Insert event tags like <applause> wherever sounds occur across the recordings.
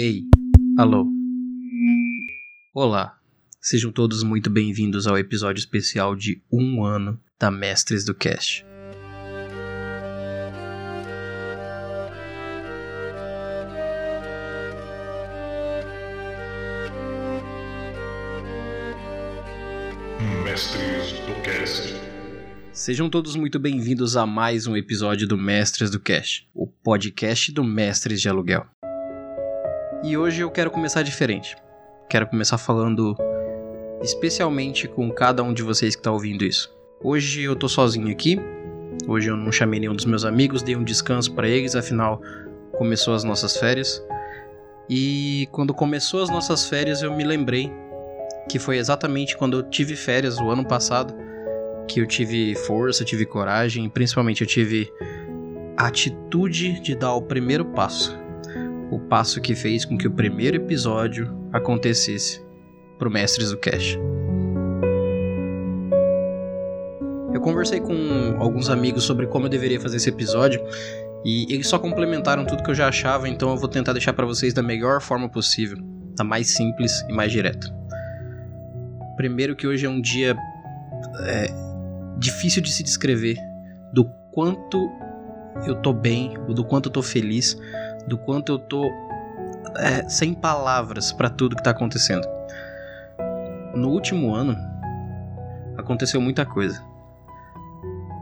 Ei, alô. Olá, sejam todos muito bem-vindos ao episódio especial de um ano da Mestres do Cast. Mestres do Cast. Sejam todos muito bem-vindos a mais um episódio do Mestres do Cast, o podcast do Mestres de Aluguel. E hoje eu quero começar diferente. Quero começar falando especialmente com cada um de vocês que está ouvindo isso. Hoje eu tô sozinho aqui. Hoje eu não chamei nenhum dos meus amigos, dei um descanso para eles, afinal começou as nossas férias. E quando começou as nossas férias, eu me lembrei que foi exatamente quando eu tive férias o ano passado que eu tive força, tive coragem, principalmente eu tive a atitude de dar o primeiro passo. O passo que fez com que o primeiro episódio acontecesse pro Mestres do Cash. Eu conversei com alguns amigos sobre como eu deveria fazer esse episódio e eles só complementaram tudo que eu já achava, então eu vou tentar deixar para vocês da melhor forma possível, da mais simples e mais direta. Primeiro que hoje é um dia é, difícil de se descrever do quanto eu tô bem, do quanto eu tô feliz, do quanto eu tô é, sem palavras para tudo que tá acontecendo. No último ano aconteceu muita coisa.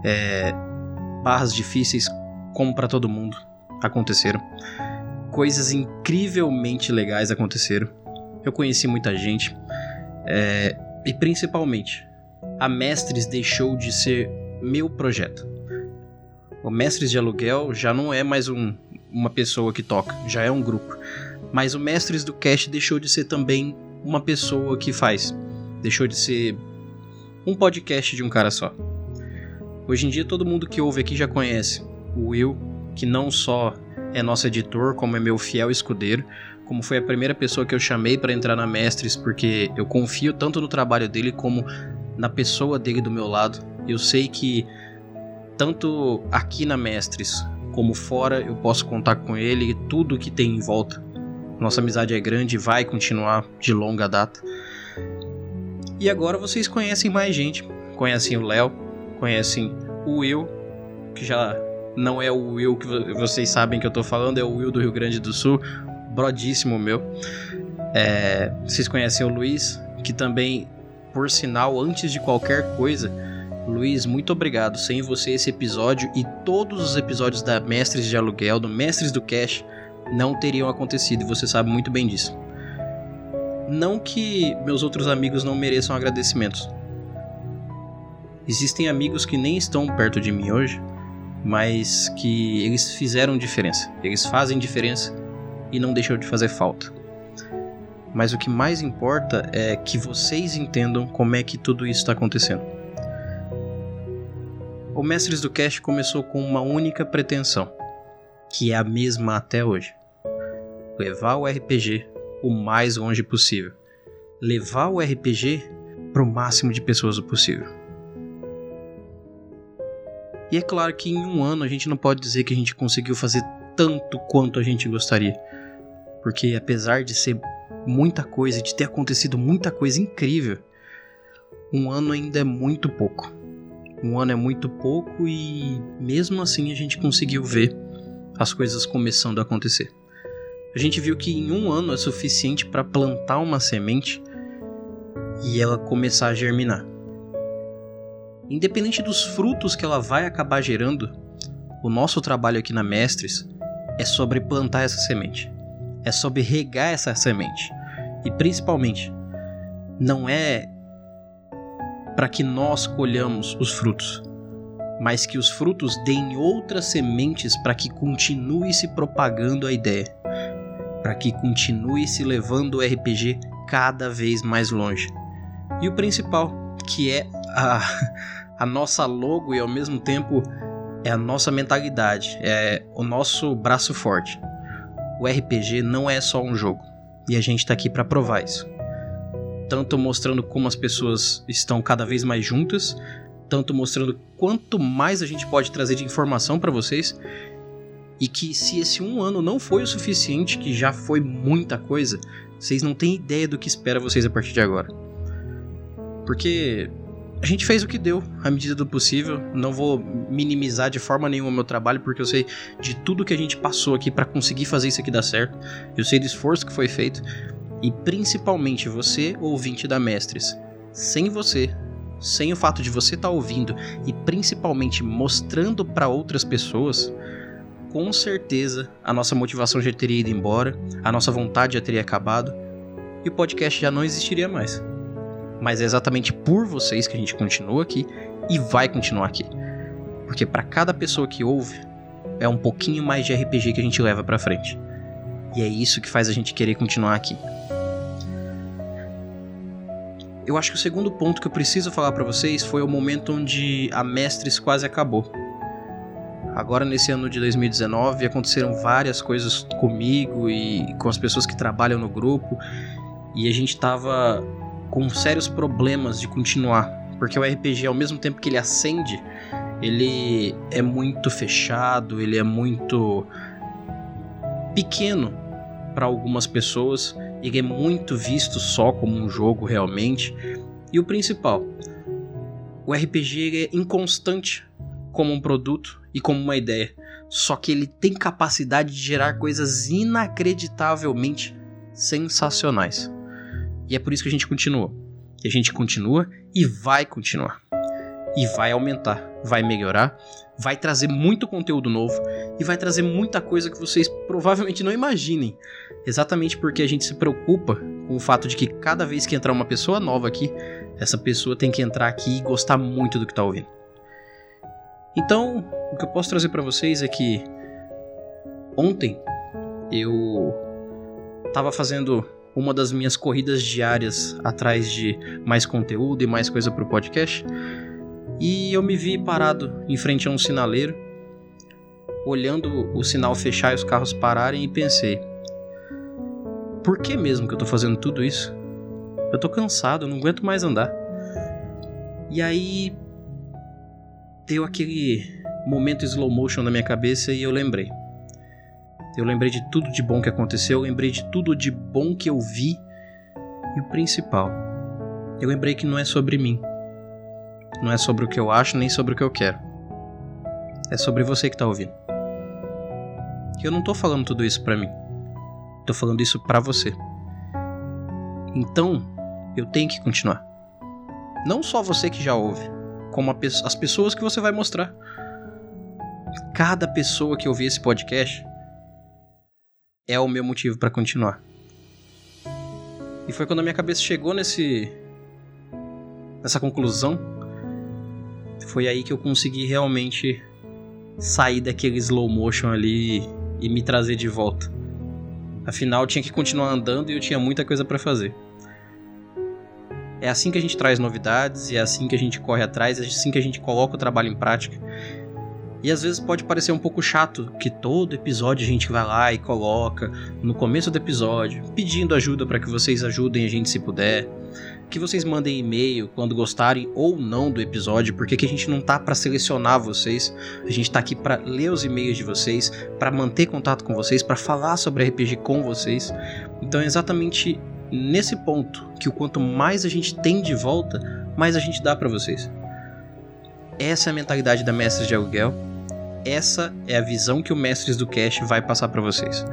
É, barras difíceis, como para todo mundo, aconteceram. Coisas incrivelmente legais aconteceram. Eu conheci muita gente. É, e principalmente, a Mestres deixou de ser meu projeto. O Mestres de Aluguel já não é mais um, uma pessoa que toca, já é um grupo. Mas o Mestres do Cast deixou de ser também uma pessoa que faz. Deixou de ser um podcast de um cara só. Hoje em dia todo mundo que ouve aqui já conhece o Will, que não só é nosso editor, como é meu fiel escudeiro, como foi a primeira pessoa que eu chamei para entrar na Mestres, porque eu confio tanto no trabalho dele como na pessoa dele do meu lado. Eu sei que tanto aqui na Mestres como fora eu posso contar com ele e tudo que tem em volta. Nossa amizade é grande e vai continuar de longa data. E agora vocês conhecem mais gente. Conhecem o Léo, conhecem o Will, que já não é o Will que vocês sabem que eu tô falando, é o Will do Rio Grande do Sul, brodíssimo meu. É, vocês conhecem o Luiz, que também por sinal, antes de qualquer coisa, Luiz, muito obrigado. Sem você, esse episódio e todos os episódios da Mestres de Aluguel, do Mestres do Cash, não teriam acontecido e você sabe muito bem disso. Não que meus outros amigos não mereçam agradecimentos. Existem amigos que nem estão perto de mim hoje, mas que eles fizeram diferença. Eles fazem diferença e não deixam de fazer falta mas o que mais importa é que vocês entendam como é que tudo isso está acontecendo. O Mestres do Cast começou com uma única pretensão, que é a mesma até hoje: levar o RPG o mais longe possível, levar o RPG para o máximo de pessoas possível. E é claro que em um ano a gente não pode dizer que a gente conseguiu fazer tanto quanto a gente gostaria, porque apesar de ser muita coisa, de ter acontecido muita coisa incrível, um ano ainda é muito pouco. Um ano é muito pouco e mesmo assim a gente conseguiu ver as coisas começando a acontecer. A gente viu que em um ano é suficiente para plantar uma semente e ela começar a germinar. Independente dos frutos que ela vai acabar gerando, o nosso trabalho aqui na Mestres é sobre plantar essa semente é sobre regar essa semente. E principalmente, não é para que nós colhamos os frutos, mas que os frutos deem outras sementes para que continue se propagando a ideia, para que continue se levando o RPG cada vez mais longe. E o principal, que é a, <laughs> a nossa logo e ao mesmo tempo é a nossa mentalidade, é o nosso braço forte o RPG não é só um jogo. E a gente está aqui para provar isso. Tanto mostrando como as pessoas estão cada vez mais juntas, tanto mostrando quanto mais a gente pode trazer de informação para vocês, E que se esse um ano não foi o suficiente, que já foi muita coisa, vocês não têm ideia do que espera vocês a partir de agora. Porque a gente fez o que deu, à medida do possível. Não vou minimizar de forma nenhuma o meu trabalho, porque eu sei de tudo que a gente passou aqui para conseguir fazer isso aqui dar certo. Eu sei do esforço que foi feito. E principalmente você, ouvinte da Mestres. Sem você, sem o fato de você estar tá ouvindo e principalmente mostrando para outras pessoas, com certeza a nossa motivação já teria ido embora, a nossa vontade já teria acabado e o podcast já não existiria mais. Mas é exatamente por vocês que a gente continua aqui e vai continuar aqui. Porque para cada pessoa que ouve, é um pouquinho mais de RPG que a gente leva para frente. E é isso que faz a gente querer continuar aqui. Eu acho que o segundo ponto que eu preciso falar para vocês foi o momento onde a Mestres quase acabou. Agora, nesse ano de 2019, aconteceram várias coisas comigo e com as pessoas que trabalham no grupo, e a gente tava com sérios problemas de continuar. Porque o RPG, ao mesmo tempo que ele acende, ele é muito fechado, ele é muito pequeno para algumas pessoas, ele é muito visto só como um jogo realmente. E o principal, o RPG é inconstante como um produto e como uma ideia. Só que ele tem capacidade de gerar coisas inacreditavelmente sensacionais. E é por isso que a gente continua. Que a gente continua e vai continuar. E vai aumentar, vai melhorar, vai trazer muito conteúdo novo e vai trazer muita coisa que vocês provavelmente não imaginem. Exatamente porque a gente se preocupa com o fato de que cada vez que entrar uma pessoa nova aqui, essa pessoa tem que entrar aqui e gostar muito do que está ouvindo. Então, o que eu posso trazer para vocês é que ontem eu estava fazendo uma das minhas corridas diárias atrás de mais conteúdo e mais coisa para o podcast e eu me vi parado em frente a um sinaleiro, olhando o sinal fechar e os carros pararem e pensei: por que mesmo que eu tô fazendo tudo isso? Eu tô cansado, eu não aguento mais andar. E aí deu aquele momento slow motion na minha cabeça e eu lembrei. Eu lembrei de tudo de bom que aconteceu, eu lembrei de tudo de bom que eu vi e o principal, eu lembrei que não é sobre mim. Não é sobre o que eu acho nem sobre o que eu quero. É sobre você que tá ouvindo. Eu não tô falando tudo isso para mim. Tô falando isso para você. Então, eu tenho que continuar. Não só você que já ouve, como pe as pessoas que você vai mostrar. Cada pessoa que ouvir esse podcast é o meu motivo para continuar. E foi quando a minha cabeça chegou nesse nessa conclusão, foi aí que eu consegui realmente sair daquele slow motion ali e me trazer de volta. Afinal, tinha que continuar andando e eu tinha muita coisa para fazer. É assim que a gente traz novidades, é assim que a gente corre atrás, é assim que a gente coloca o trabalho em prática. E às vezes pode parecer um pouco chato que todo episódio a gente vai lá e coloca no começo do episódio, pedindo ajuda para que vocês ajudem a gente se puder, que vocês mandem e-mail quando gostarem ou não do episódio, porque a gente não tá para selecionar vocês, a gente tá aqui para ler os e-mails de vocês, para manter contato com vocês, para falar sobre RPG com vocês. Então é exatamente nesse ponto que o quanto mais a gente tem de volta, mais a gente dá para vocês. Essa é a mentalidade da Mestres de Aluguel. Essa é a visão que o Mestres do Cast vai passar para vocês.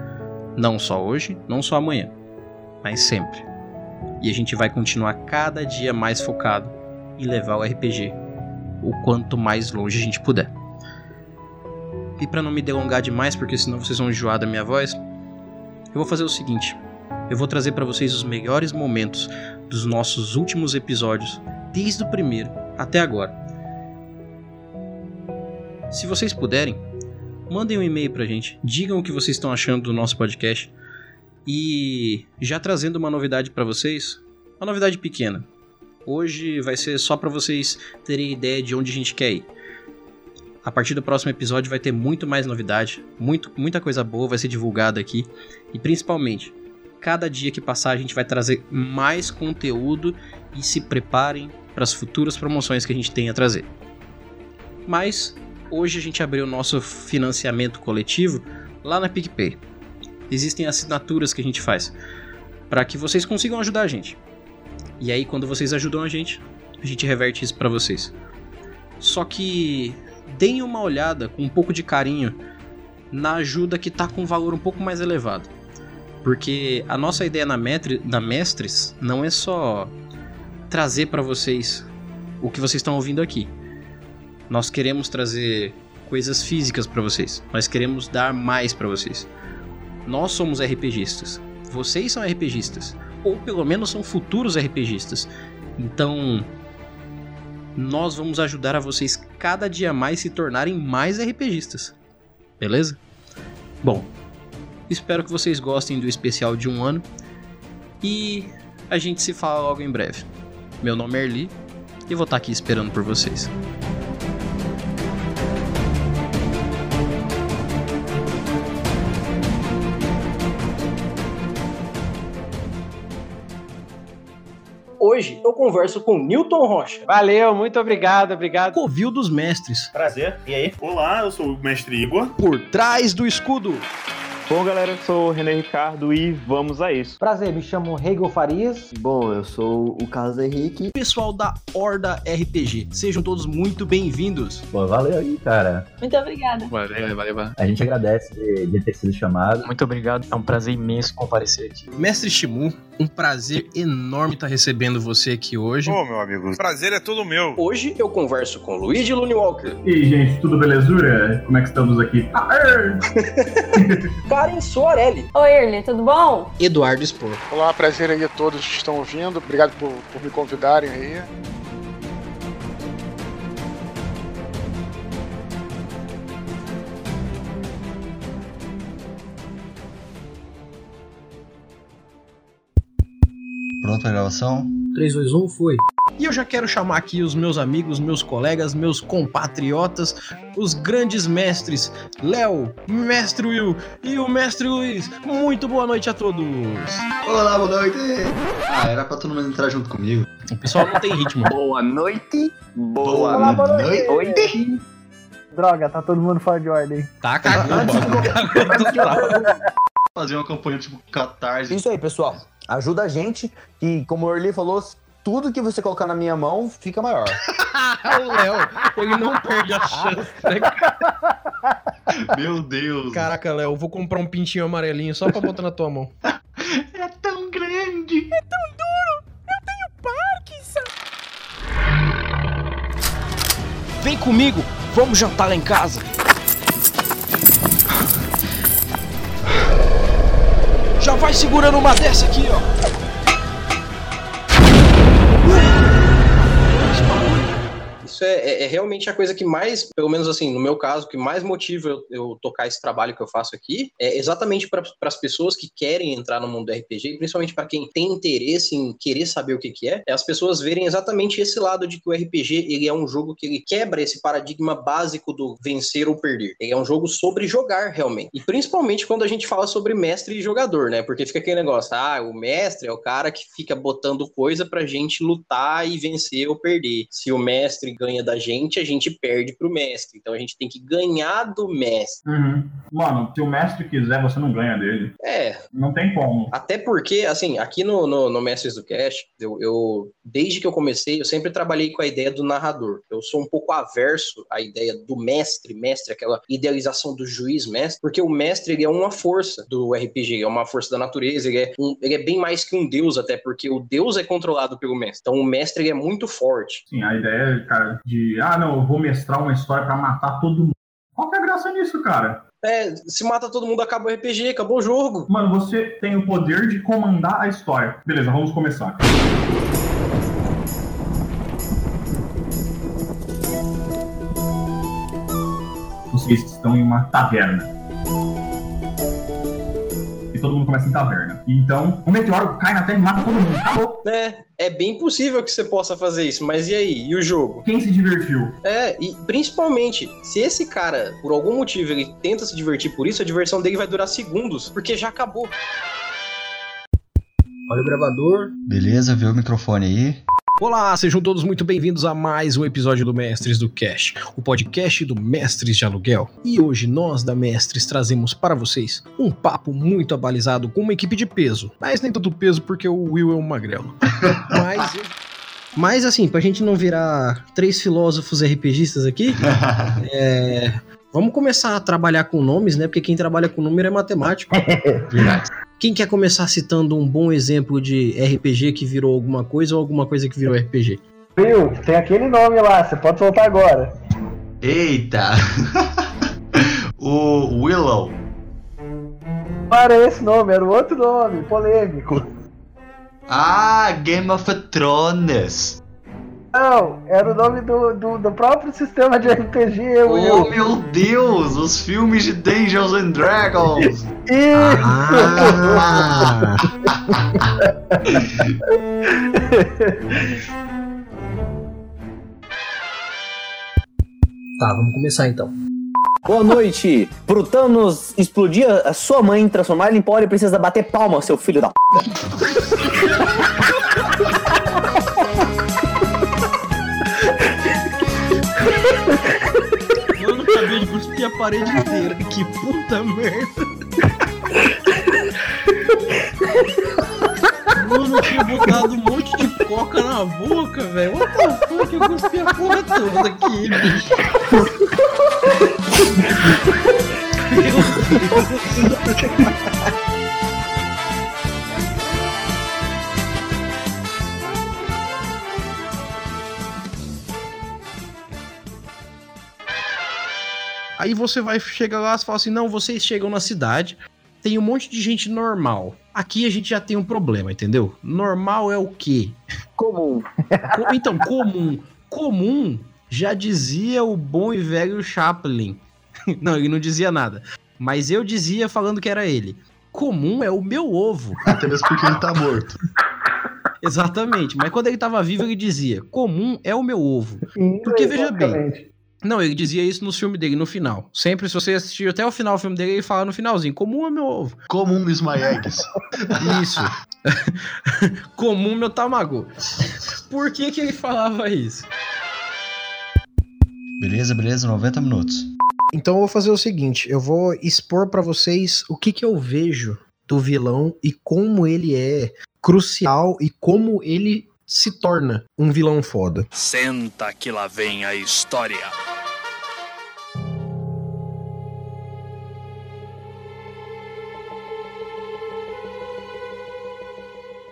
Não só hoje, não só amanhã, mas sempre. E a gente vai continuar cada dia mais focado em levar o RPG o quanto mais longe a gente puder. E para não me delongar demais, porque senão vocês vão enjoar da minha voz, eu vou fazer o seguinte: eu vou trazer para vocês os melhores momentos dos nossos últimos episódios, desde o primeiro até agora. Se vocês puderem, mandem um e-mail pra gente, digam o que vocês estão achando do nosso podcast. E já trazendo uma novidade para vocês, uma novidade pequena. Hoje vai ser só para vocês terem ideia de onde a gente quer ir. A partir do próximo episódio vai ter muito mais novidade, muito, muita coisa boa vai ser divulgada aqui e principalmente cada dia que passar a gente vai trazer mais conteúdo e se preparem para as futuras promoções que a gente tem a trazer. Mas hoje a gente abriu o nosso financiamento coletivo lá na PicPay. Existem assinaturas que a gente faz para que vocês consigam ajudar a gente. E aí, quando vocês ajudam a gente, a gente reverte isso para vocês. Só que deem uma olhada com um pouco de carinho na ajuda que tá com um valor um pouco mais elevado. Porque a nossa ideia na, metri, na Mestres não é só trazer para vocês o que vocês estão ouvindo aqui. Nós queremos trazer coisas físicas para vocês. Nós queremos dar mais para vocês. Nós somos RPGistas. Vocês são RPGistas. Ou pelo menos são futuros RPGistas. Então, nós vamos ajudar a vocês cada dia mais se tornarem mais RPGistas. Beleza? Bom, espero que vocês gostem do especial de um ano e a gente se fala logo em breve. Meu nome é Erli e vou estar aqui esperando por vocês. Hoje eu converso com Newton Rocha. Valeu, muito obrigado, obrigado. Covil dos Mestres. Prazer, e aí? Olá, eu sou o Mestre Igor. Por trás do escudo. Bom, galera, eu sou o René Ricardo e vamos a isso. Prazer, me chamo Hegel Farias. Bom, eu sou o Carlos Henrique. Pessoal da Horda RPG, sejam todos muito bem-vindos. Pô, valeu aí, cara. Muito obrigada. Valeu, valeu, valeu. A gente agradece de, de ter sido chamado. Muito obrigado, é um prazer imenso comparecer aqui. Mestre Shimu, um prazer enorme estar recebendo você aqui hoje. Ô, meu amigo, prazer é todo meu. Hoje eu converso com Luigi Lune Walker, E aí, gente, tudo belezura? Como é que estamos aqui? Ah, er! <laughs> Karen Soarelli, Oi, Erli, tudo bom? Eduardo Spor. Olá, prazer aí a todos que estão ouvindo. Obrigado por, por me convidarem aí. Pronto pra gravação? 3, 2, 1, foi. E eu já quero chamar aqui os meus amigos, meus colegas, meus compatriotas, os grandes mestres, Léo, Mestre Will e o Mestre Luiz. Muito boa noite a todos. Olá, boa noite! Ah, era pra todo mundo entrar junto comigo. O pessoal não tem ritmo. Boa noite! Boa, Olá, boa noite! noite. Droga, tá todo mundo fora de ordem. Tá cagando. Fazer uma campanha tipo catarse. Isso aí, pessoal. Ajuda a gente, que, como o Early falou, tudo que você colocar na minha mão fica maior. <laughs> o Léo, ele não perde a chance. né? Meu Deus! Caraca, Léo, eu vou comprar um pintinho amarelinho só pra botar na tua mão. <laughs> é tão grande! Vem comigo, vamos jantar lá em casa. Vai segurando uma dessa aqui, ó. Isso é, é- é realmente a coisa que mais, pelo menos assim, no meu caso, que mais motiva eu, eu tocar esse trabalho que eu faço aqui, é exatamente para as pessoas que querem entrar no mundo do RPG, principalmente para quem tem interesse em querer saber o que, que é, é as pessoas verem exatamente esse lado de que o RPG ele é um jogo que ele quebra esse paradigma básico do vencer ou perder. Ele é um jogo sobre jogar realmente. E principalmente quando a gente fala sobre mestre e jogador, né? Porque fica aquele negócio, ah, o mestre é o cara que fica botando coisa pra gente lutar e vencer ou perder. Se o mestre ganha da gente, a gente perde pro mestre. Então a gente tem que ganhar do mestre. Uhum. Mano, se o mestre quiser, você não ganha dele. É, Não tem como. até porque, assim, aqui no, no, no Mestres do Cast, eu, eu, desde que eu comecei, eu sempre trabalhei com a ideia do narrador. Eu sou um pouco averso à ideia do mestre, mestre, aquela idealização do juiz mestre, porque o mestre, ele é uma força do RPG, é uma força da natureza, ele é, um- ele é bem mais que um deus até, porque o deus é controlado pelo mestre. Então o mestre, ele é muito forte. Sim, a ideia, cara, de, ah, não, eu vou mestrar uma história pra matar todo mundo. Qual que é a graça nisso, cara? É, se mata todo mundo, acaba o RPG, acabou o jogo. Mano, você tem o poder de comandar a história. Beleza, vamos começar. Vocês estão em uma taverna. E todo mundo começa em taverna. Então, um meteoro cai na terra e mata todo mundo. Acabou. É, é bem possível que você possa fazer isso, mas e aí? E o jogo? Quem se divertiu? É, e principalmente, se esse cara, por algum motivo, ele tenta se divertir por isso, a diversão dele vai durar segundos, porque já acabou. Olha o gravador. Beleza, vê o microfone aí. Olá, sejam todos muito bem-vindos a mais um episódio do Mestres do Cash, o podcast do Mestres de Aluguel. E hoje nós da Mestres trazemos para vocês um papo muito abalizado com uma equipe de peso, mas nem tanto peso porque o Will é um magrelo. <laughs> mas, mas assim, pra gente não virar três filósofos RPGistas aqui, <laughs> é, vamos começar a trabalhar com nomes, né? Porque quem trabalha com número é matemático. <laughs> Quem quer começar citando um bom exemplo de RPG que virou alguma coisa ou alguma coisa que virou RPG? Will, tem aquele nome lá, você pode soltar agora. Eita! <laughs> o Willow. Não era esse nome, era o outro nome, polêmico. Ah, Game of Thrones. Não, era o nome do, do, do próprio sistema de RPG, Oh, Will. meu Deus! Os filmes de Dungeons and Dragons! Isso! Ah! <laughs> tá, vamos começar então. Boa noite! Pro Thanos explodir a sua mãe, transformar ela em pó, ele precisa bater palma, seu filho da p. <laughs> Não acabei de cuspir a parede inteira. Que puta merda. Mano, eu tinha botado um monte de coca na boca, velho. What the fuck? Eu cuspi a porra toda aqui, bicho. Meu Deus. <laughs> Aí você vai chegar lá e fala assim: não, vocês chegam na cidade, tem um monte de gente normal. Aqui a gente já tem um problema, entendeu? Normal é o quê? Comum. <laughs> Co- Então, comum. Comum já dizia o bom e velho Chaplin. <laughs> Não, ele não dizia nada. Mas eu dizia falando que era ele. Comum é o meu ovo. Até mesmo porque ele tá morto. Exatamente. Mas quando ele tava vivo, ele dizia: comum é o meu ovo. Porque veja bem. Não, ele dizia isso no filme dele, no final. Sempre, se você assistir até o final do filme dele, ele fala no finalzinho: comum é meu ovo. Comum is my eggs. Isso. <laughs> comum meu tamago. Por que que ele falava isso? Beleza, beleza, 90 minutos. Então eu vou fazer o seguinte: eu vou expor pra vocês o que que eu vejo do vilão e como ele é crucial e como ele se torna um vilão foda. Senta que lá vem a história.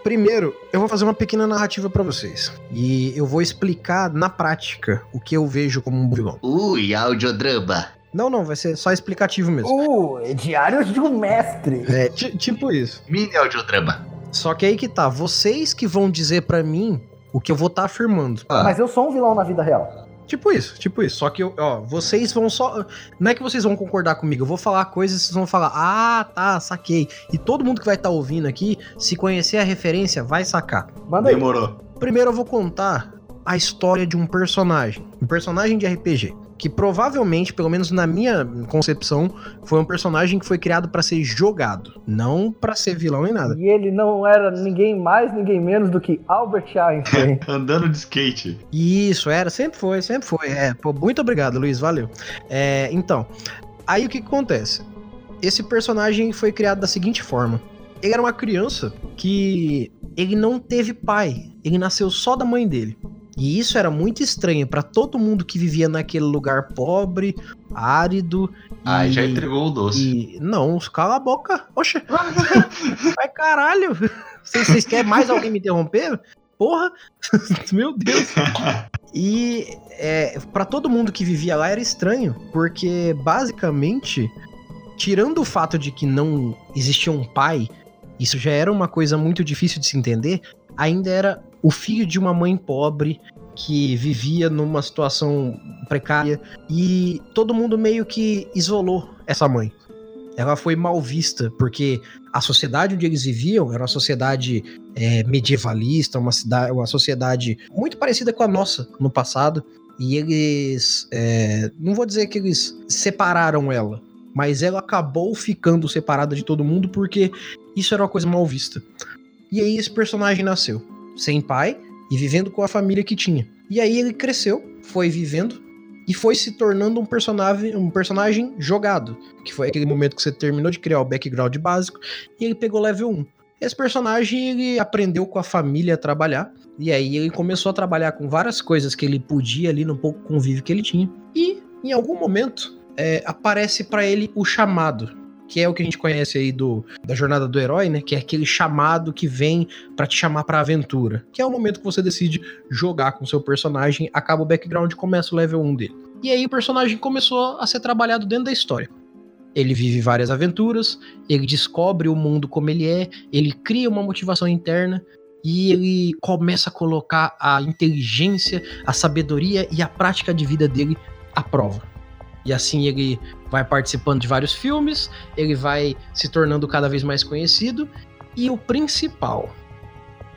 Primeiro, eu vou fazer uma pequena narrativa pra vocês. E eu vou explicar na prática o que eu vejo como um vilão. Ui, audiodrama. Não, não, vai ser só explicativo mesmo. Uh, é Diários de um Mestre. É, ti- tipo isso. Mini audiodrama. Só que aí que tá, vocês que vão dizer pra mim o que eu vou estar afirmando. Mas eu sou um vilão na vida real. Tipo isso, tipo isso. Só que, ó, vocês vão só. Não é que vocês vão concordar comigo, eu vou falar coisas e vocês vão falar, ah, tá, saquei. E todo mundo que vai estar ouvindo aqui, se conhecer a referência, vai sacar. Manda aí. Demorou. Primeiro eu vou contar a história de um personagem. Um personagem de RPG. Que provavelmente, pelo menos na minha concepção, foi um personagem que foi criado pra ser jogado. Não pra ser vilão nem nada. E ele não era ninguém mais, ninguém menos do que Albert Einstein. <laughs> Andando de skate. Isso, era, sempre foi, sempre foi. É, pô, muito obrigado, Luiz, valeu. É, então, aí o que, que acontece? Esse personagem foi criado da seguinte forma: ele era uma criança que ele não teve pai, ele nasceu só da mãe dele. E isso era muito estranho pra todo mundo que vivia naquele lugar pobre, árido. Ai, e- já entregou o doce. e não, cala a boca. Oxe. <laughs> Vai caralho. Vocês, vocês querem mais alguém me interromper? Porra. <laughs> Meu Deus. E é, para todo mundo que vivia lá era estranho, porque basicamente, tirando o fato de que não existia um pai, isso já era uma coisa muito difícil de se entender, ainda era o filho de uma mãe pobre que vivia numa situação precária e todo mundo meio que isolou essa mãe. Ela foi mal vista porque a sociedade onde eles viviam era uma sociedade é, medievalista, uma, cidade, uma sociedade muito parecida com a nossa no passado. E eles. é, não vou dizer que eles separaram ela, mas ela acabou ficando separada de todo mundo porque isso era uma coisa mal vista. E aí esse personagem nasceu, sem pai, e vivendo com a família que tinha. E aí ele cresceu, foi vivendo e foi se tornando um personagem, um personagem jogado, que foi aquele momento que você terminou de criar o background básico e ele pegou level 1. Esse personagem ele aprendeu com a família a trabalhar e aí ele começou a trabalhar com várias coisas que ele podia ali no pouco convívio que ele tinha e em algum momento é, aparece para ele o chamado, que é o que a gente conhece aí do, da jornada do herói, né? Que é aquele chamado que vem para te chamar pra aventura. Que é o momento que você decide jogar com seu personagem, acaba o background e começa o level 1 dele. E aí o personagem começou a ser trabalhado dentro da história. Ele vive várias aventuras, ele descobre o mundo como ele é, ele cria uma motivação interna e ele começa a colocar a inteligência, a sabedoria e a prática de vida dele à prova. E assim ele vai participando de vários filmes, ele vai se tornando cada vez mais conhecido e o principal,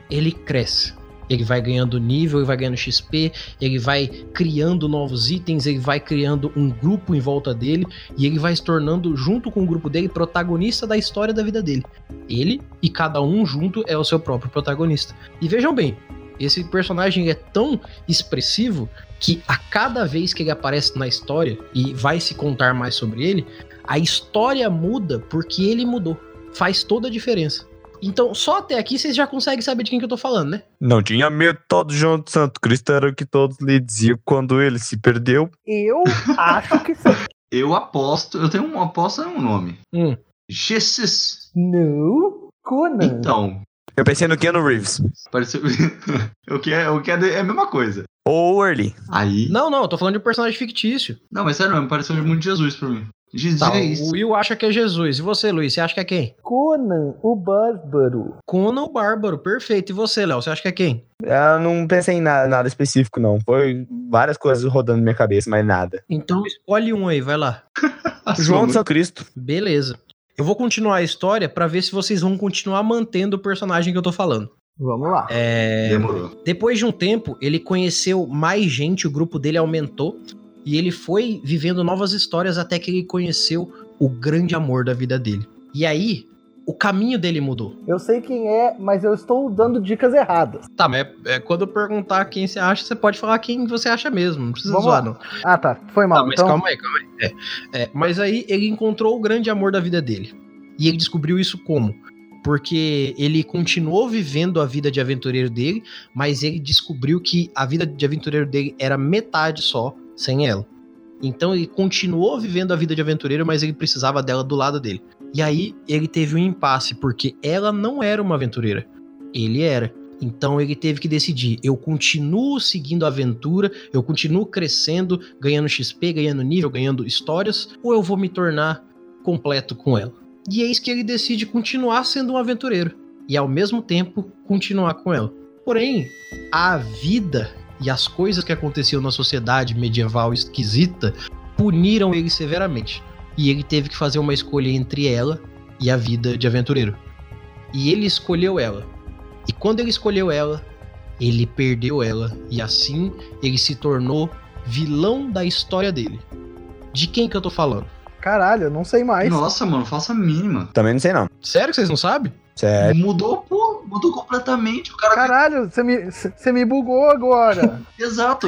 ele cresce. Ele vai ganhando nível, ele vai ganhando XP, ele vai criando novos itens, ele vai criando um grupo em volta dele e ele vai se tornando, junto com o grupo dele, protagonista da história da vida dele. Ele e cada um junto é o seu próprio protagonista. E vejam bem, esse personagem é tão expressivo que a cada vez que ele aparece na história e vai se contar mais sobre ele, a história muda porque ele mudou. Faz toda a diferença. Então, só até aqui vocês já conseguem saber de quem que eu tô falando, né? Não tinha medo todo João de Santo Cristo, era o que todos lhe diziam quando ele se perdeu. Eu acho que sim. <laughs> Eu aposto, eu tenho uma aposta no nome. Hum. Jesus. Não, Conan. Então, Eu pensei no Keanu Reeves. pareceu. <laughs> o que, é, o que é, é a mesma coisa. Ou Early. Aí. Não, não, eu tô falando de um personagem fictício. Não, mas sério, me pareceu muito Jesus pra mim. Jesus. Tá, o Will acha que é Jesus. E você, Luiz, você acha que é quem? Conan, o Bárbaro. Conan o Bárbaro, perfeito. E você, Léo, você acha que é quem? Eu não pensei em nada, nada específico, não. Foi várias coisas rodando na minha cabeça, mas nada. Então escolhe um aí, vai lá. <laughs> João de Santo Cristo. Beleza. Eu vou continuar a história pra ver se vocês vão continuar mantendo o personagem que eu tô falando. Vamos lá. É... Demorou. Depois de um tempo, ele conheceu mais gente, o grupo dele aumentou e ele foi vivendo novas histórias até que ele conheceu o grande amor da vida dele. E aí, o caminho dele mudou. Eu sei quem é, mas eu estou dando dicas erradas. Tá, mas é, é quando eu perguntar quem você acha, você pode falar quem você acha mesmo. Não precisa Vamos zoar, lá. não. Ah, tá. Foi mal. Tá, mas então, calma aí, calma aí. É, é, mas aí ele encontrou o grande amor da vida dele. E ele descobriu isso como? Porque ele continuou vivendo a vida de aventureiro dele, mas ele descobriu que a vida de aventureiro dele era metade só, sem ela. Então ele continuou vivendo a vida de aventureiro, mas ele precisava dela do lado dele. E aí ele teve um impasse, porque ela não era uma aventureira. Ele era. Então ele teve que decidir: eu continuo seguindo a aventura, eu continuo crescendo, ganhando XP, ganhando nível, ganhando histórias, ou eu vou me tornar completo com ela? E eis que ele decide continuar sendo um aventureiro e ao mesmo tempo continuar com ela. Porém, a vida e as coisas que aconteciam na sociedade medieval esquisita puniram ele severamente. E ele teve que fazer uma escolha entre ela e a vida de aventureiro. E ele escolheu ela. E quando ele escolheu ela, ele perdeu ela. E assim ele se tornou vilão da história dele. De quem que eu tô falando? caralho, eu não sei mais. Nossa, mano, faça a mínima. Também não sei, não. Sério que vocês não sabem? Sério. Mudou, pô, mudou completamente. O cara. Caralho, você me, você me bugou agora. <laughs> Exato.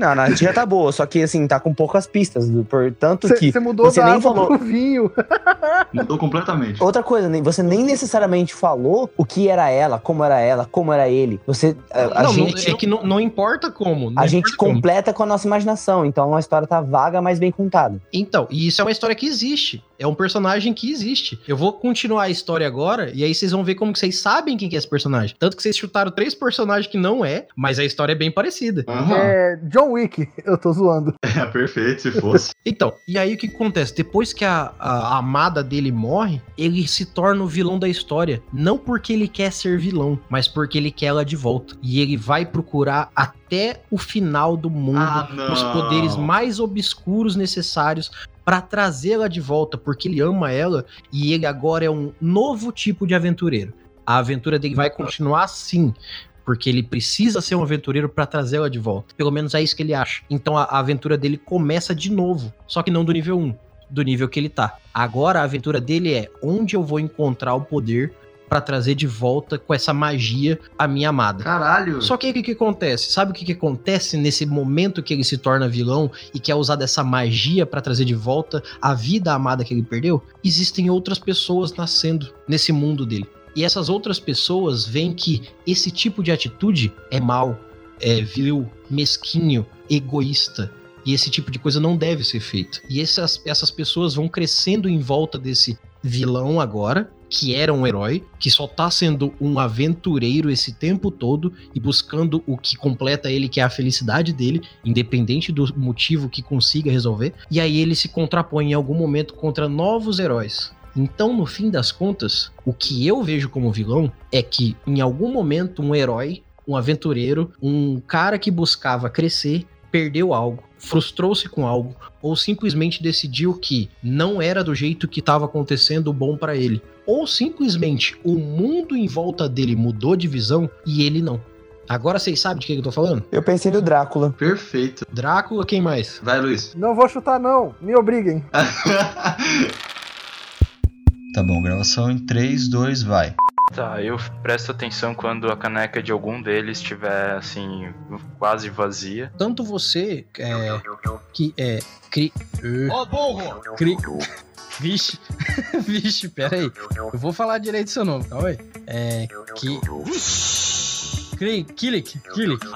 Não, a narrativa tá boa, só que assim, tá com poucas pistas. Portanto Você que. você mudou você da nem água falou. pro vinho. <laughs> Mudou completamente. Outra coisa, nem- você nem necessariamente falou o que era ela, como era ela, como era ele. Você. A, a não, gente. não, é que não, não importa como. não A gente importa como. completa com a nossa imaginação, então a história tá vaga, mas bem contada. Então, e isso é uma história que existe. É um personagem que existe. Eu vou continuar a história agora, e aí vocês vão ver como que vocês sabem quem que é esse personagem. Tanto que vocês chutaram três personagens que não é, mas a história é bem parecida. Aham. É, John Wick, <laughs> eu tô zoando. <laughs> É, perfeito, se fosse. <laughs> Então, e aí o que acontece? Depois que a, a amada dele morre, ele se torna o vilão da história. Não porque ele quer ser vilão, mas porque ele quer ela de volta. E ele vai procurar até o final do mundo Ah, os poderes mais obscuros necessários pra trazê-la de volta, porque ele ama ela e ele agora é um novo tipo de aventureiro. A aventura dele vai continuar assim, porque ele precisa ser um aventureiro pra trazê-la de volta. Pelo menos é isso que ele acha. Então a, a aventura dele começa de novo, só que não do nível 1, do nível que ele tá. Agora a aventura dele é onde eu vou encontrar o poder pra trazer de volta com essa magia a minha amada. Caralho! Só que o que, que acontece? Sabe o que, que acontece nesse momento que ele se torna vilão e quer usar dessa magia pra trazer de volta a vida amada que ele perdeu? Existem outras pessoas nascendo nesse mundo dele. E essas outras pessoas veem que esse tipo de atitude é mal, é vil, mesquinho, egoísta. E esse tipo de coisa não deve ser feita. E essas, essas pessoas vão crescendo em volta desse vilão agora, que era um herói, que só tá sendo um aventureiro esse tempo todo e buscando o que completa ele, que é a felicidade dele, independente do motivo que consiga resolver. E aí ele se contrapõe em algum momento contra novos heróis. Então, no fim das contas, o que eu vejo como vilão é que em algum momento um herói, um aventureiro, um cara que buscava crescer, perdeu algo, frustrou-se com algo ou simplesmente decidiu que não era do jeito que estava acontecendo bom para ele, ou simplesmente o mundo em volta dele mudou de visão e ele não. Agora vocês sabem de que eu tô falando? Eu pensei no Drácula. Perfeito. Drácula, quem mais? Vai, Luiz. Não vou chutar, não. Me obriguem. <laughs> Tá bom, gravação em 3, 2, vai. Tá, eu presto atenção quando a caneca de algum deles estiver, assim, quase vazia. Tanto você, é, que é, cri... Ô, burro! Cri... Vixe, <laughs> vixe, pera aí. Eu vou falar direito seu nome, calma aí. É, que... Cri... Kilik, Kilik.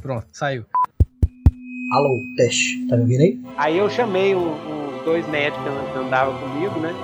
Pronto, saiu. Alô, teste. Tá me ouvindo aí? Aí eu chamei o- os dois nerds que andavam comigo, né?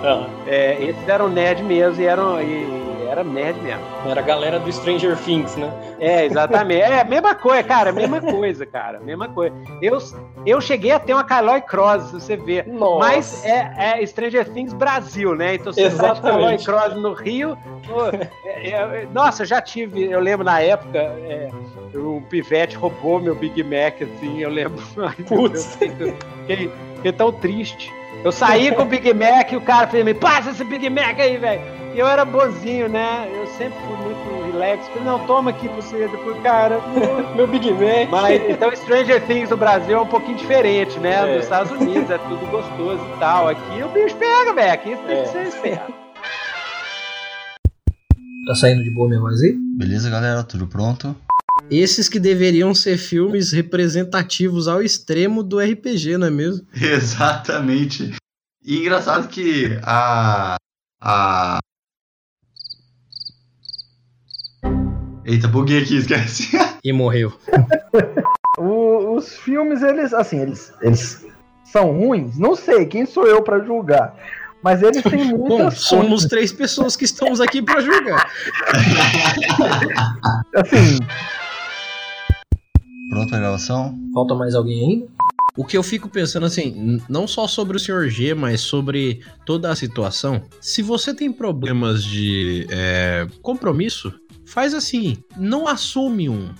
É, esses eram nerd mesmo e eram. E era nerd mesmo. Era a galera do Stranger Things, né? É, exatamente. É a mesma coisa, cara. Mesma coisa, cara. Mesma coisa. Eu, eu cheguei a ter uma Caloi Cross, você ver. Nossa. Mas é, é Stranger Things Brasil, né? Então você tá de Caloi Exatamente. Cross no Rio. pô, é, é, nossa, eu já tive. Eu lembro na época. é, um pivete roubou meu Big Mac, assim, eu lembro. <laughs> Deus, Fiquei, fiquei tão triste. Eu saí com o Big Mac e o cara fez me passa esse Big Mac aí, velho. Eu era bonzinho, né? Eu sempre fui muito relax. Falei, não, toma aqui pra você. Depois, cara, <laughs> meu Big Mac. Mas então Stranger Things no Brasil é um pouquinho diferente, né? É. Nos Estados Unidos é tudo gostoso e tal. Aqui o bicho pega, velho. Aqui tem É. que ser esperto. Tá saindo de boa minha voz aí? Beleza, galera? Tudo pronto? Esses que deveriam ser filmes representativos ao extremo do RPG, não é mesmo? <laughs> Exatamente. E engraçado que a. A. Eita, buguei aqui, esquece. <laughs> E morreu. O- os filmes, eles, assim, eles, eles são ruins? Não sei, quem sou eu pra julgar? Mas eles têm <laughs> muitas Bom, coisas. somos três pessoas que estamos aqui pra julgar. <laughs> Assim, Pronto a gravação? Falta mais alguém ainda? O que eu fico pensando assim, não só sobre o Sr. G, mas sobre toda a situação. Se você tem problemas de é, compromisso, faz assim, não assume um.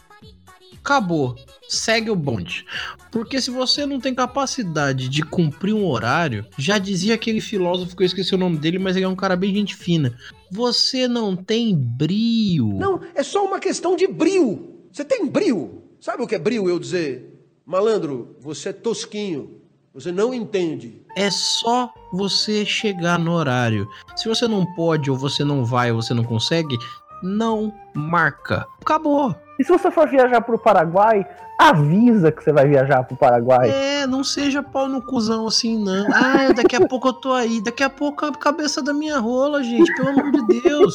Acabou. Segue o bonde. Porque se você não tem capacidade de cumprir um horário, já dizia aquele filósofo que eu esqueci o nome dele, mas ele é um cara bem gente fina. Você não tem brio. Não, é só uma questão de brio. Você tem brio. Sabe o que é brio eu dizer? Malandro, você é tosquinho. Você não entende. É só você chegar no horário. Se você não pode, ou você não vai, ou você não consegue, não marca. Acabou. e se você for viajar pro Paraguai, avisa que você vai viajar pro Paraguai. É, não seja pau no cuzão assim, não. Ah, daqui a pouco eu tô aí. Daqui a pouco a cabeça da minha rola, gente. Pelo amor de Deus.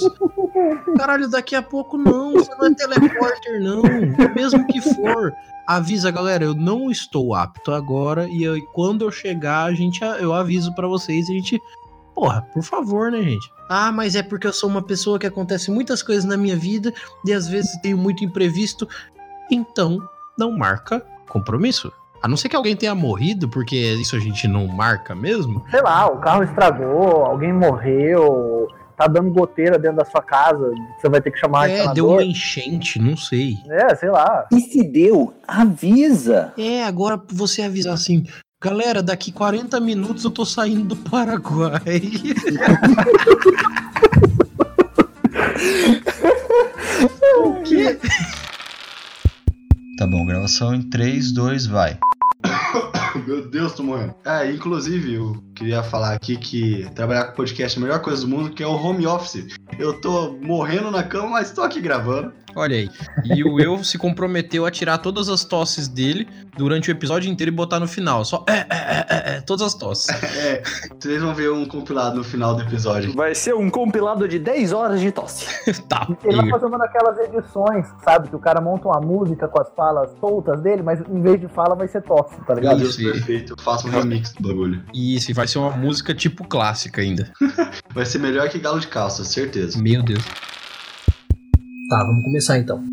Caralho, daqui a pouco não. Você não é teleporter, não. Mesmo que for. Avisa, galera, eu não estou apto agora. E eu- quando eu chegar, a gente, eu aviso pra vocês. E a gente. Porra, por favor, né, gente? Ah, mas é porque eu sou uma pessoa que acontece muitas coisas na minha vida. E às vezes tenho muito imprevisto. Então, não marca compromisso. A não ser que alguém tenha morrido, porque isso a gente não marca mesmo. Sei lá, o carro estragou, alguém morreu, tá dando goteira dentro da sua casa, você vai ter que chamar É, deu uma enchente, não sei. É, sei lá. E se deu, avisa. É, agora você avisar assim, galera, daqui 40 minutos eu tô saindo do Paraguai. <laughs> o quê? Tá bom, gravação em 3, 2, vai. <coughs> Meu Deus, tô morrendo. É, inclusive, eu queria falar aqui que trabalhar com podcast é a melhor coisa do mundo, que é o home office. Eu tô morrendo na cama, mas tô aqui gravando. Olha aí. E o Will se comprometeu a tirar todas as tosses dele durante o episódio inteiro e botar no final. Só é, é, é, é, é todas as tosses. <laughs> É, vocês vão ver um compilado no final do episódio. Vai ser um compilado de 10 horas de tosse. <laughs> tá. Ele vai fazer uma daquelas edições, sabe? Que o cara monta uma música com as falas soltas dele, mas em vez de fala vai ser tosse, tá ligado? Meu Deus, perfeito. Faça um remix do bagulho. Isso, e vai ser uma música tipo clássica ainda. <laughs> Vai ser melhor que Galo de Calça, certeza. Meu Deus. Tá, vamos começar então.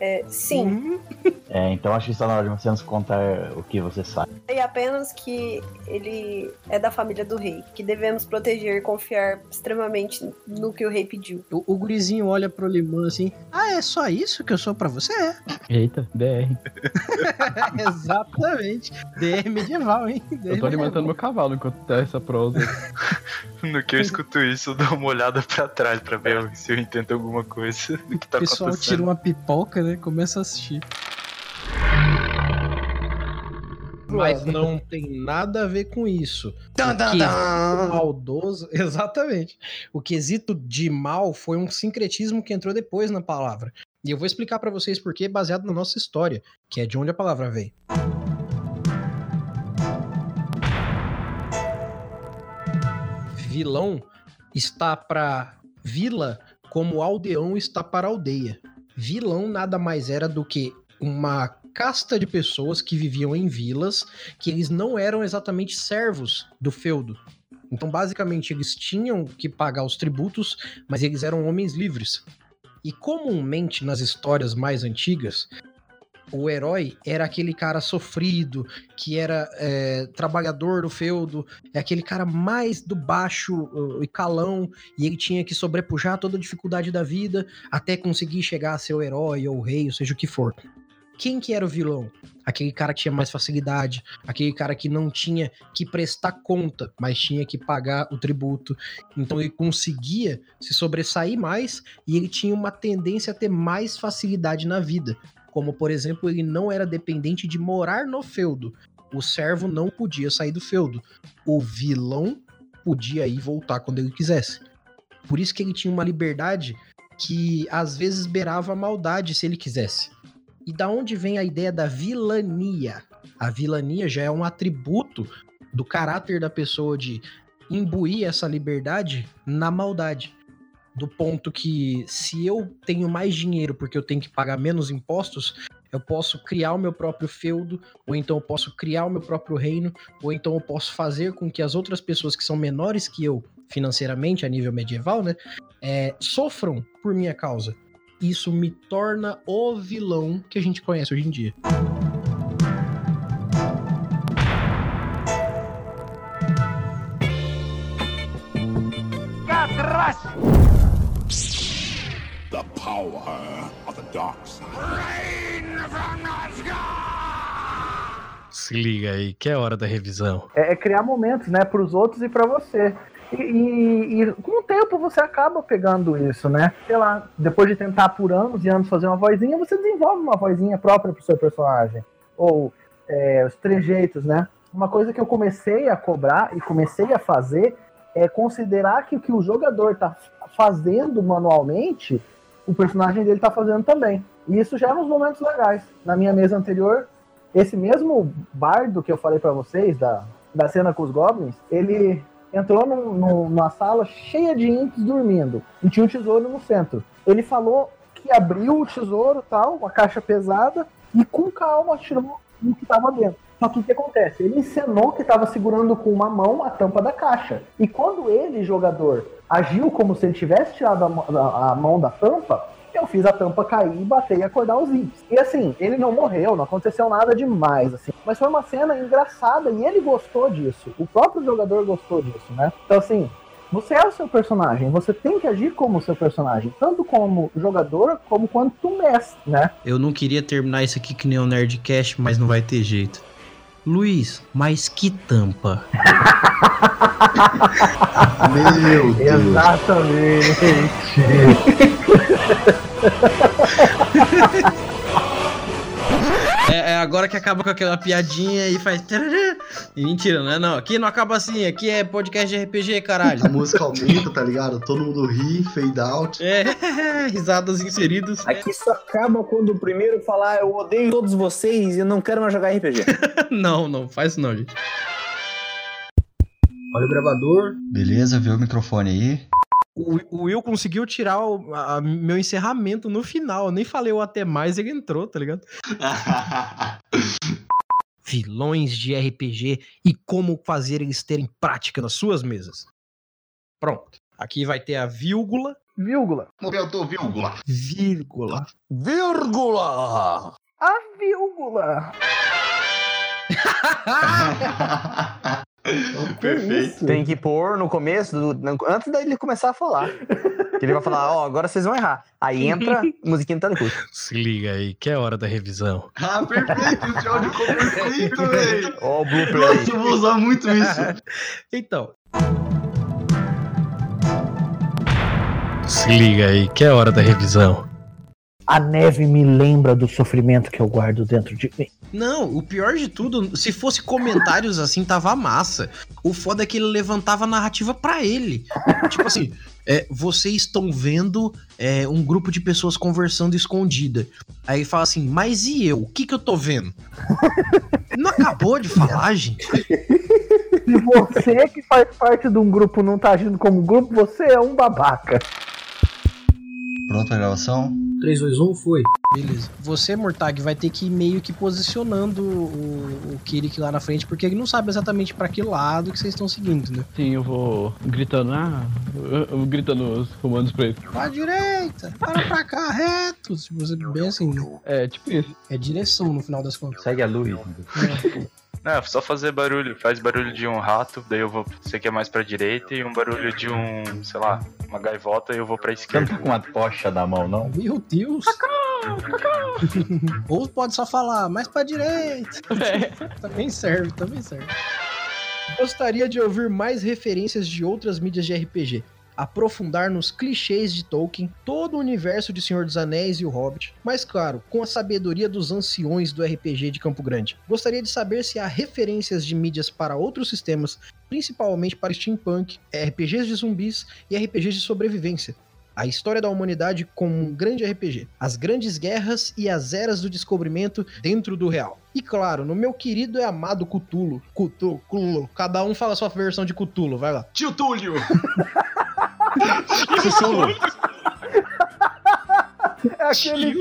É, sim. <laughs> É, então acho que está na hora de você nos contar o que você sabe. E apenas que ele é da família do rei, que devemos proteger e confiar extremamente no que o rei pediu. O, o gurizinho olha pro limão assim: Ah, é só isso que eu sou pra você? É. Eita, DR. <laughs> Exatamente. DR medieval, hein? DR Eu tô alimentando meu cavalo enquanto tá essa prosa. <laughs> No que eu escuto isso, eu dou uma olhada pra trás pra ver se eu entendo alguma coisa do que tá O pessoal acontecendo. tira uma pipoca, né? Começa a assistir. Mas não tem nada a ver com isso. Tan, tan, tan. maldoso, <laughs> exatamente. O quesito de mal foi um sincretismo que entrou depois na palavra. E eu vou explicar pra vocês por quê, baseado na nossa história, que é de onde a palavra veio. Vilão está para vila como aldeão está para aldeia. Vilão nada mais era do que uma casta de pessoas que viviam em vilas, que eles não eram exatamente servos do feudo. Então, basicamente, eles tinham que pagar os tributos, mas eles eram homens livres. E comumente nas histórias mais antigas, o herói era aquele cara sofrido, que era é, trabalhador do feudo, é aquele cara mais do baixo uh, e calão, e ele tinha que sobrepujar toda a dificuldade da vida até conseguir chegar a ser o herói ou o rei, ou seja o que for. Quem que era o vilão? Aquele cara que tinha mais facilidade, aquele cara que não tinha que prestar conta, mas tinha que pagar o tributo. Então ele conseguia se sobressair mais e ele tinha uma tendência a ter mais facilidade na vida. Como, por exemplo, ele não era dependente de morar no feudo. O servo não podia sair do feudo. O vilão podia ir voltar quando ele quisesse. Por isso que ele tinha uma liberdade que às vezes beirava a maldade se ele quisesse. E da onde vem a ideia da vilania? A vilania já é um atributo do caráter da pessoa de imbuir essa liberdade na maldade. Do ponto que se eu tenho mais dinheiro porque eu tenho que pagar menos impostos, eu posso criar o meu próprio feudo, ou então eu posso criar o meu próprio reino, ou então eu posso fazer com que as outras pessoas que são menores que eu financeiramente a nível medieval, né, é, sofram por minha causa. Isso me torna o vilão que a gente conhece hoje em dia. The power of the dark side. Se liga aí, que é hora da revisão. É, é criar momentos, né, pros outros e pra você. E, e- com o tempo você acaba pegando isso, né? Sei lá, depois de tentar por anos e anos fazer uma vozinha, você desenvolve uma vozinha própria pro seu personagem. Ou é, os trejeitos, né? Uma coisa que eu comecei a cobrar e comecei a fazer é considerar que o que o jogador tá fazendo manualmente, o personagem dele tá fazendo também. E isso já é nos momentos legais. Na minha mesa anterior, esse mesmo bardo que eu falei pra vocês, da, da cena com os goblins, ele entrou num- numa sala cheia de imps dormindo. E tinha um tesouro no centro. Ele falou que abriu o tesouro tal, uma caixa pesada, e com calma tirou o que estava dentro. Só que o que acontece? Ele encenou que estava segurando com uma mão a tampa da caixa. E quando ele, jogador, agiu como se ele tivesse tirado a, a- a mão da tampa, eu fiz a tampa cair e bater e acordar os imps. E assim, ele não morreu, não aconteceu nada demais, assim. Mas foi uma cena engraçada e ele gostou disso. O próprio jogador gostou disso, né? Então assim, você é o seu personagem, você tem que agir como o seu personagem, tanto como jogador como quanto mestre, né? Eu não queria terminar isso aqui que nem o Nerdcast, mas não vai ter jeito. Luiz, mas que tampa? <laughs> Meu Deus. Exatamente. <laughs> <laughs> É, é agora que acaba com aquela piadinha e faz. E mentira, não é não. Aqui não acaba assim, aqui é podcast de RPG, caralho. A música aumenta, tá ligado? Todo mundo ri, fade out. É, <laughs> risadas inseridas. Aqui só acaba quando o primeiro falar eu odeio todos vocês e eu não quero mais jogar RPG. <laughs> não, não, faz isso não, gente. Olha o gravador. Beleza, vê o microfone aí. O, o Will conseguiu tirar o a- meu encerramento no final. Eu nem falei o até mais, ele entrou, tá ligado? <laughs> Vilões de RPG e como fazer eles terem prática nas suas mesas. Pronto. Aqui vai ter a vírgula. Vírgula. Momento, vírgula. Vírgula. Vírgula! A vírgula. <laughs> <laughs> Perfeito. Tem que pôr no começo, do- no- antes dele começar a falar. Que ele vai falar, ó, agora vocês vão errar. Aí entra musiquinha do Telecurso. Se liga aí, que é hora da revisão. Ah, perfeito. Esse áudio ficou perfeito, velho. Ó o Nossa, aí. eu vou usar muito isso. <laughs> Então. Se liga aí, que é hora da revisão. A neve me lembra do sofrimento que eu guardo dentro de mim. Não, o pior de tudo, se fosse comentários assim, tava massa. O foda é que ele levantava a narrativa pra ele. Tipo assim, é, vocês estão vendo é, um grupo de pessoas conversando escondida. Aí fala assim, mas e eu? O que que eu tô vendo? Não acabou de falar, gente? Se você que faz parte de um grupo não tá agindo como grupo, você é um babaca. Pronto a gravação? 3, 2, 1, foi. Beleza. Você, Mortag, vai ter que ir meio que posicionando o, o Kirik lá na frente, porque ele não sabe exatamente pra que lado que vocês estão seguindo, né? Sim, eu vou gritando, ah, eu, eu gritando os comandos pra ele. Pra direita, para pra cá, reto. Se você bem assim. É, tipo isso. É direção no final das contas. Segue a luz. É, só fazer barulho, faz barulho de um rato, daí eu vou, você quer mais pra direita, e um barulho de um, sei lá, uma gaivota, e eu vou pra esquerda. com uma tocha na mão, não? Meu Deus. <laughs> Ou pode só falar, mais pra direita. também serve, também serve. Gostaria de ouvir mais referências de outras mídias de RPG. Aprofundar nos clichês de Tolkien, todo o universo de Senhor dos Anéis e o Hobbit, mas claro, com a sabedoria dos anciões do RPG de Campo Grande. Gostaria de saber se há referências de mídias para outros sistemas, principalmente para steampunk, RPGs de zumbis e RPGs de sobrevivência. A história da humanidade como um grande RPG, as grandes guerras e as eras do descobrimento dentro do real. E claro, no meu querido e amado Cthulhu, Cthulhu, Cthulhu, cada um fala a sua versão de Cthulhu, vai lá. Tio Túlio. <laughs> É aquele,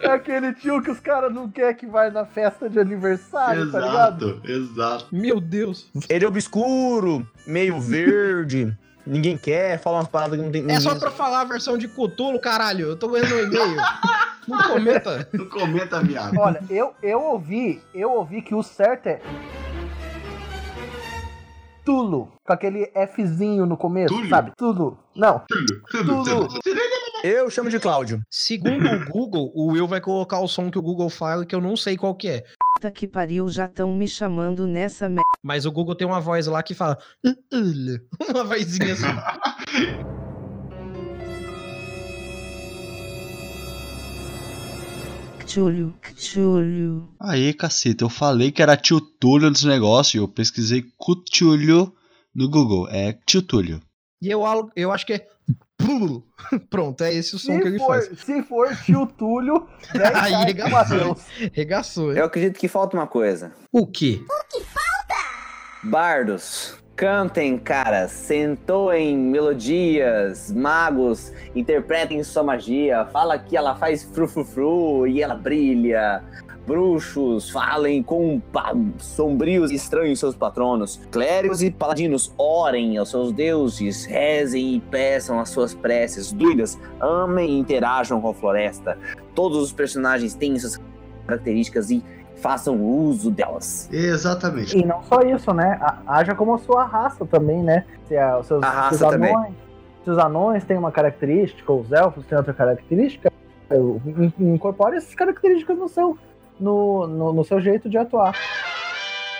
é aquele tio que os caras não querem que vai na festa de aniversário, tá ligado? Exato, exato. Meu Deus. Ele é obscuro, meio verde, ninguém quer, fala umas paradas que não tem. É só pra falar a versão de Cthulhu, caralho. Eu tô vendo um e-mail. Não comenta. Não comenta, viado. Olha, eu, eu ouvi, eu ouvi que o certo é Tulo, com aquele Fzinho no começo, Túlio? sabe? Tulo. Não. Tulo. Eu chamo de Cláudio. Segundo o Google, o Will vai colocar o som que o Google fala, que eu não sei qual que é. Puta que pariu, já estão me chamando nessa merda. Mas o Google tem uma voz lá que fala. <laughs> Uma vozinha assim. <laughs> Cthulhu, Cthulhu. Aí, caceta, eu falei que era tio Túlio dos negócios e eu pesquisei Cutulho no Google. É tio Túlio. E eu, eu acho que é. <laughs> Pronto, é esse o som que Se ele for, faz. se for tio Túlio, <laughs> 10 Aí regaçou. Regaçou. Eu acredito que falta uma coisa. O quê? Bardos. Cantem, cara, sentoem melodias, magos, interpretem sua magia, fala que ela faz frufrufru e ela brilha. Bruxos, falem com sombrios e estranhos seus patronos. Clérigos e paladinos, orem aos seus deuses, rezem e peçam as suas preces. Druidas, amem e interajam com a floresta. Todos os personagens têm suas características e façam uso delas. Exatamente. E não só isso, né? Haja como a sua raça também, né? Se a- os seus, A raça se os também. anões, se os anões têm uma característica, os elfos têm outra característica, incorpore essas características no seu, no, no, no seu jeito de atuar.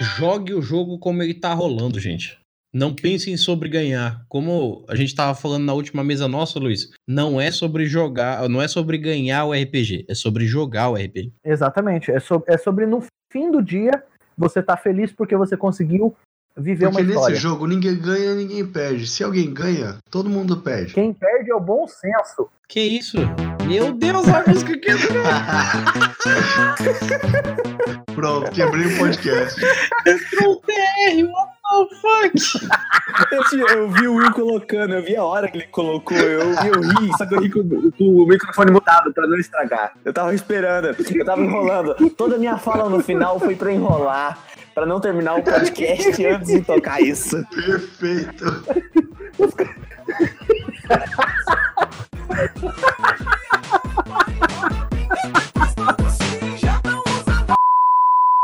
Jogue o jogo como ele tá rolando, gente. Não pensem sobre ganhar. Como a gente tava falando na última mesa nossa, Luiz, não é sobre jogar, não é sobre ganhar o RPG, é sobre jogar o RPG. Exatamente. É, so- é sobre no fim do dia você tá feliz porque você conseguiu viver Porque uma nesse história. jogo ninguém ganha, ninguém perde. Se alguém ganha, todo mundo perde. Quem perde é o bom senso. Que isso? Meu Deus, a música que <laughs> Pronto, quebrei o podcast. Entrou o TR, what the fuck? <laughs> Eu, tinha- eu vi o Will colocando, eu vi a hora que ele colocou, eu, eu ri, só que eu ri com, com o microfone mutado pra não estragar. Eu tava esperando, eu tava enrolando. Toda a minha fala no final foi pra enrolar, pra não terminar o podcast antes de tocar isso. Perfeito. <laughs>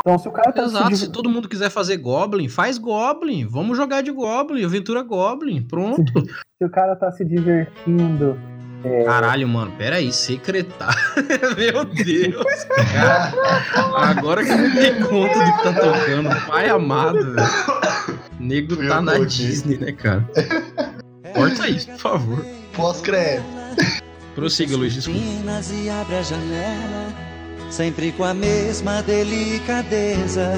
Então, se o cara tá se Exato, div- se todo mundo quiser fazer Goblin, faz Goblin. Vamos jogar de Goblin, aventura Goblin, pronto. se o cara tá se divertindo. é, Caralho, mano, peraí, secretário. <laughs> Meu Deus, cara. Agora que eu me dei conta do que tá tocando. Pai amado, velho. Nego tá na Disney, né, cara? Corta isso, por favor. Pós-crédito. Prossiga, Luiz, desculpa. Sempre com a mesma delicadeza.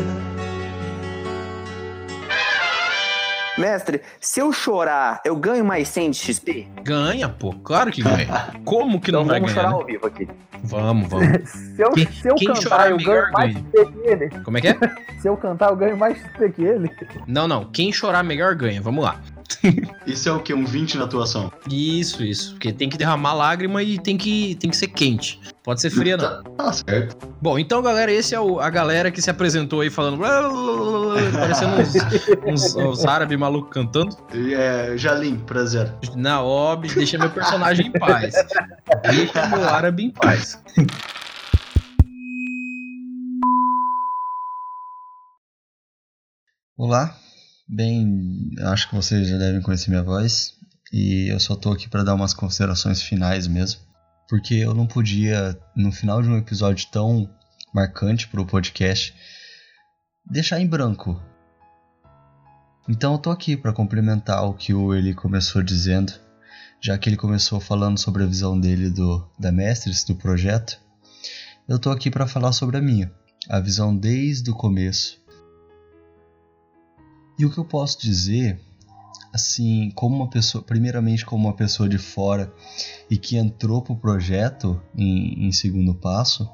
Mestre, se eu chorar, eu ganho mais 100 de XP? Ganha, pô, claro que ganha. Como que não Então vai vamos ganhar? chorar né? ao vivo aqui. Vamos, vamos. <laughs> Se eu, Quem- se eu quem cantar, chorar eu melhor ganho mais. XP que ele. Como é que é? <laughs> Se eu cantar, eu ganho mais XP que ele. Não, não. Quem chorar melhor ganha. Vamos lá. Isso é o quê? Um 20 na atuação? Isso, isso. Porque tem que derramar lágrima e tem que, tem que ser quente. Pode ser fria, não. Tá certo. Bom, então, galera, esse é o- a galera que se apresentou aí falando. <laughs> parecendo uns, uns, uns árabes malucos cantando. É, Jalim, prazer. Na ob, deixa meu personagem em paz. Deixa meu árabe em paz. Olá, bem, acho que vocês já devem conhecer minha voz e eu só tô aqui para dar umas considerações finais mesmo, porque eu não podia, no final de um episódio tão marcante pro podcast, deixar em branco. Então eu tô aqui para complementar o que o Eli começou dizendo, já que ele começou falando sobre a visão dele do da Mestres do projeto. Eu tô aqui para falar sobre a minha, a visão desde o começo e o que eu posso dizer, assim, como uma pessoa, primeiramente como uma pessoa de fora e que entrou pro projeto em, em segundo passo,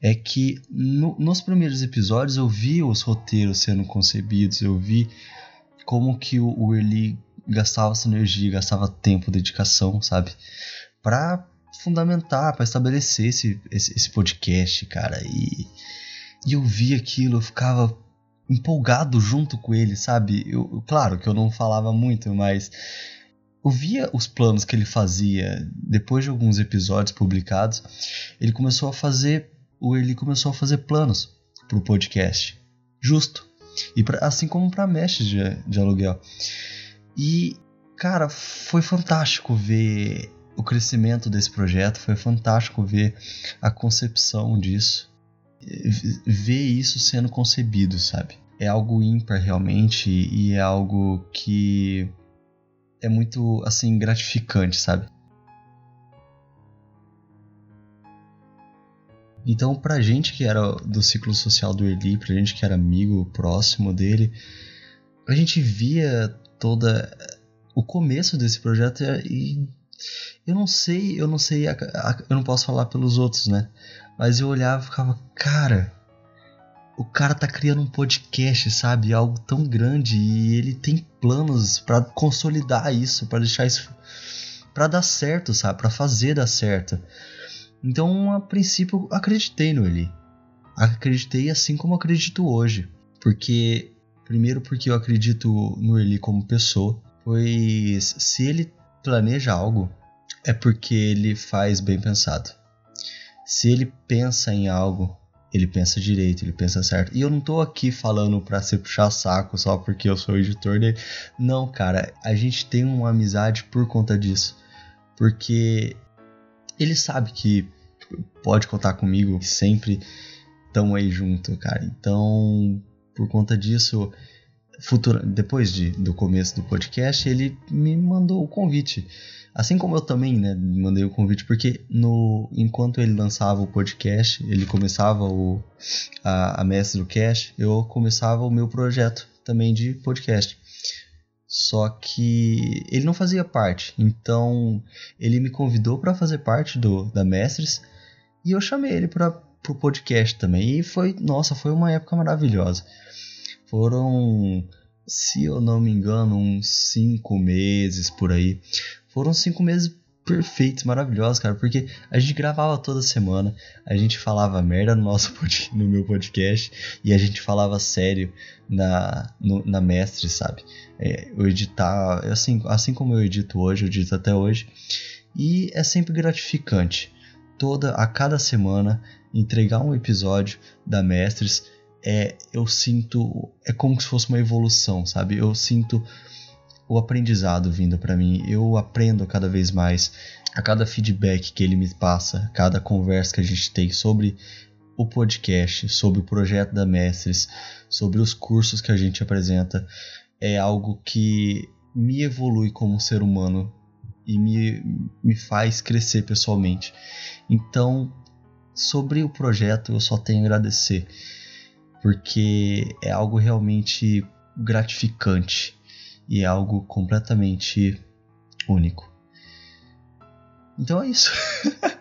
é que no- nos primeiros episódios eu vi os roteiros sendo concebidos, eu vi como que o, o Eli gastava essa energia, gastava tempo, dedicação, sabe? Pra fundamentar, pra estabelecer esse, esse, esse podcast, cara. E, e eu vi aquilo, eu ficava empolgado junto com ele, sabe? Eu, claro que eu não falava muito, mas eu via os planos que ele fazia. Depois de alguns episódios publicados, ele começou a fazer, ou ele começou a fazer planos pro podcast, justo. E pra- assim como para mestres de, de aluguel. E cara, foi fantástico ver o crescimento desse projeto, foi fantástico ver a concepção disso ver isso sendo concebido, sabe? É algo ímpar realmente e é algo que é muito assim gratificante, sabe? Então, pra gente que era do ciclo social do Eli, pra gente que era amigo próximo dele, a gente via toda o começo desse projeto e eu não sei, eu não sei, eu não posso falar pelos outros, né? Mas eu olhava e ficava, cara, o cara tá criando um podcast, sabe? Algo tão grande e ele tem planos pra consolidar isso, pra deixar isso pra dar certo, sabe? Pra fazer dar certo. Então, a princípio, acreditei no Eli. Acreditei assim como acredito hoje. Porque, primeiro, porque eu acredito no Eli como pessoa. Pois, se ele planeja algo, é porque ele faz bem pensado. Se ele pensa em algo, ele pensa direito, ele pensa certo. E eu não tô aqui falando pra se puxar saco só porque eu sou editor dele. Não, cara, a gente tem uma amizade por conta disso. Porque ele sabe que pode contar comigo, sempre estamos aí junto, cara. Então, por conta disso, futura, depois de, do começo do podcast, ele me mandou o convite. Assim como eu também, né, mandei o convite, porque no, enquanto ele lançava o podcast, ele começava o, a, a Mestre do Cast, eu começava o meu projeto também de podcast. Só que ele não fazia parte, então ele me convidou para fazer parte do da Mestres e eu chamei ele para o podcast também. E foi, nossa, foi uma época maravilhosa. Foram, se eu não me engano, uns cinco meses por aí. Foram cinco meses perfeitos, maravilhosos, cara, porque a gente gravava toda semana, a gente falava merda no nosso <laughs> no meu podcast e a gente falava sério na no, na mestre, sabe? É, eu editar, assim, assim como eu edito hoje, eu edito até hoje, e é sempre gratificante. Toda a cada semana entregar um episódio da Mestres é eu sinto é como se fosse uma evolução, sabe? Eu sinto o aprendizado vindo para mim. Eu aprendo cada vez mais a cada feedback que ele me passa, cada conversa que a gente tem sobre o podcast, sobre o projeto da Mestres, sobre os cursos que a gente apresenta, é algo que me evolui como ser humano e me, me faz crescer pessoalmente. Então, sobre o projeto, eu só tenho a agradecer, porque é algo realmente gratificante e é algo completamente único. Então é isso.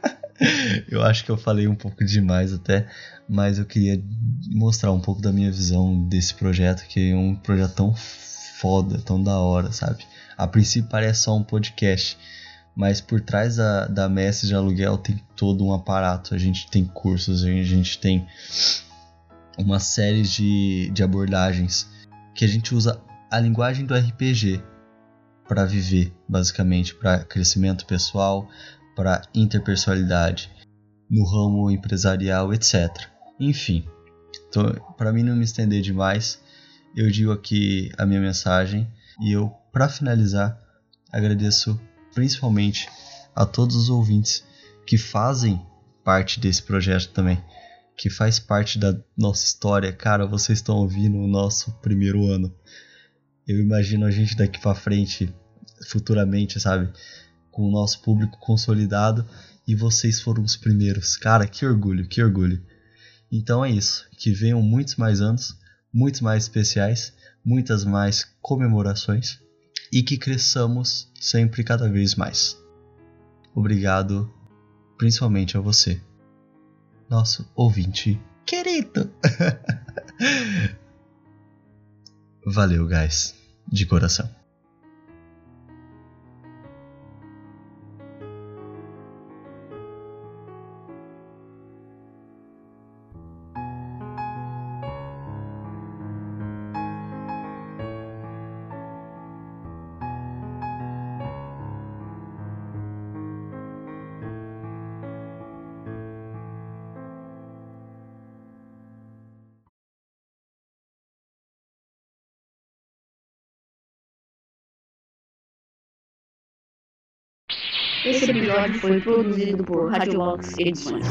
<laughs> eu acho que eu falei um pouco demais até, mas eu queria mostrar um pouco da minha visão desse projeto, que é um projeto tão foda, tão da hora, sabe? A princípio parece só um podcast, mas por trás da, da mestre de aluguel tem todo um aparato. A gente tem cursos, a gente tem uma série de, de abordagens que a gente usa a linguagem do RPG para viver, basicamente, para crescimento pessoal, para interpessoalidade, no ramo empresarial, etc. Enfim, então, para mim não me estender demais, eu digo aqui a minha mensagem e eu, para finalizar, agradeço principalmente a todos os ouvintes que fazem parte desse projeto também, que faz parte da nossa história. Cara, vocês estão ouvindo o nosso primeiro ano. Eu imagino a gente daqui para frente, futuramente, sabe, com o nosso público consolidado e vocês foram os primeiros. Cara, que orgulho, que orgulho. Então é isso, que venham muitos mais anos, muitos mais especiais, muitas mais comemorações e que cresçamos sempre cada vez mais. Obrigado, principalmente a você, nosso ouvinte querido. <laughs> Valeu, guys, de coração. Episódio foi produzido por Radiobox Edições.